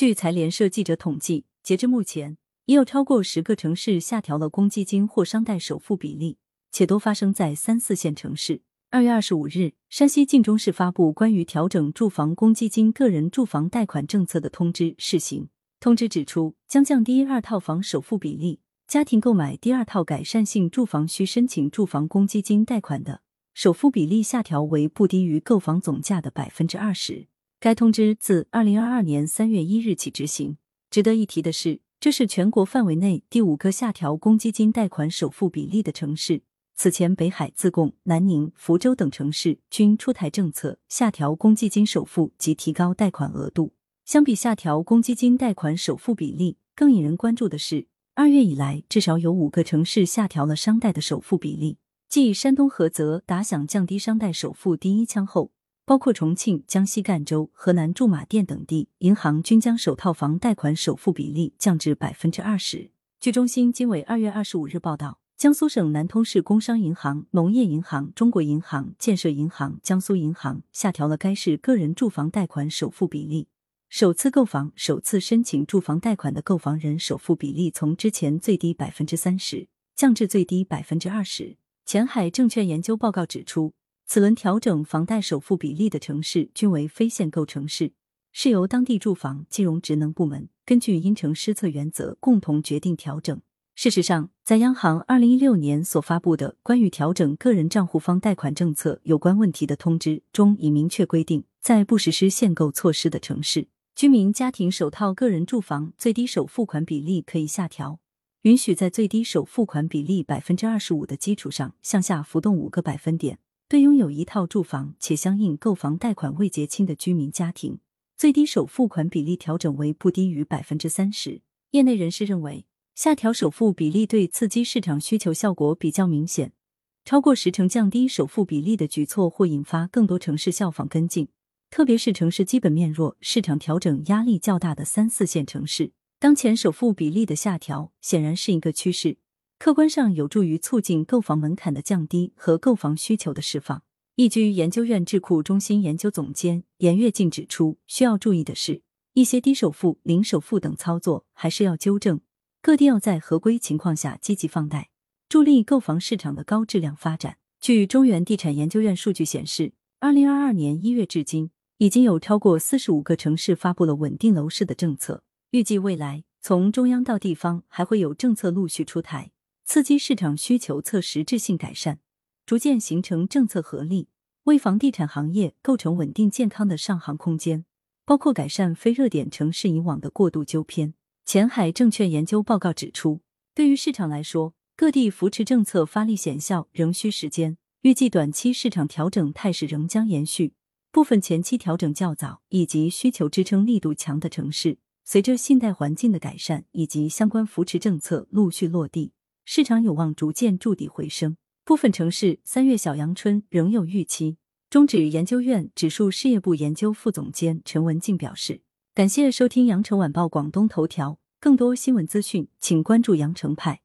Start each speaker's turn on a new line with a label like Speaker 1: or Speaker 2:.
Speaker 1: 据财联社记者统计，截至目前，已有超过十个城市下调了公积金或商贷首付比例，且都发生在三四线城市。二月二十五日，山西晋中市发布关于调整住房公积金个人住房贷款政策的通知试行。通知指出，将降低二套房首付比例。家庭购买第二套改善性住房需申请住房公积金贷款的，首付比例下调为不低于购房总价的百分之二十。该通知自二零二二年三月一日起执行。值得一提的是，这是全国范围内第五个下调公积金贷款首付比例的城市。此前，北海、自贡、南宁、福州等城市均出台政策下调公积金首付及提高贷款额度。相比下调公积金贷款首付比例，更引人关注的是，二月以来至少有五个城市下调了商贷的首付比例。继山东菏泽打响降低商贷首付第一枪后。包括重庆、江西赣州、河南驻马店等地，银行均将首套房贷款首付比例降至百分之二十。据中新经纬二月二十五日报道，江苏省南通市工商银行、农业银行、中国银行、建设银行、江苏银行下调了该市个人住房贷款首付比例，首次购房、首次申请住房贷款的购房人首付比例从之前最低百分之三十降至最低百分之二十。前海证券研究报告指出。此轮调整房贷首付比例的城市均为非限购城市，是由当地住房金融职能部门根据因城施策原则共同决定调整。事实上，在央行二零一六年所发布的关于调整个人账户方贷款政策有关问题的通知中，已明确规定，在不实施限购措施的城市，居民家庭首套个人住房最低首付款比例可以下调，允许在最低首付款比例百分之二十五的基础上向下浮动五个百分点。对拥有一套住房且相应购房贷款未结清的居民家庭，最低首付款比例调整为不低于百分之三十。业内人士认为，下调首付比例对刺激市场需求效果比较明显。超过十成降低首付比例的举措，或引发更多城市效仿跟进。特别是城市基本面弱、市场调整压力较大的三四线城市，当前首付比例的下调显然是一个趋势。客观上有助于促进购房门槛的降低和购房需求的释放。易居研究院智库中心研究总监严跃进指出，需要注意的是，一些低首付、零首付等操作还是要纠正。各地要在合规情况下积极放贷，助力购房市场的高质量发展。据中原地产研究院数据显示，二零二二年一月至今，已经有超过四十五个城市发布了稳定楼市的政策。预计未来，从中央到地方还会有政策陆续出台。刺激市场需求侧实质性改善，逐渐形成政策合力，为房地产行业构成稳定健康的上行空间。包括改善非热点城市以往的过度纠偏。前海证券研究报告指出，对于市场来说，各地扶持政策发力显效仍需时间，预计短期市场调整态势仍将延续。部分前期调整较早以及需求支撑力度强的城市，随着信贷环境的改善以及相关扶持政策陆续落地。市场有望逐渐筑底回升，部分城市三月小阳春仍有预期。中指研究院指数事业部研究副总监陈文静表示。感谢收听羊城晚报广东头条，更多新闻资讯，请关注羊城派。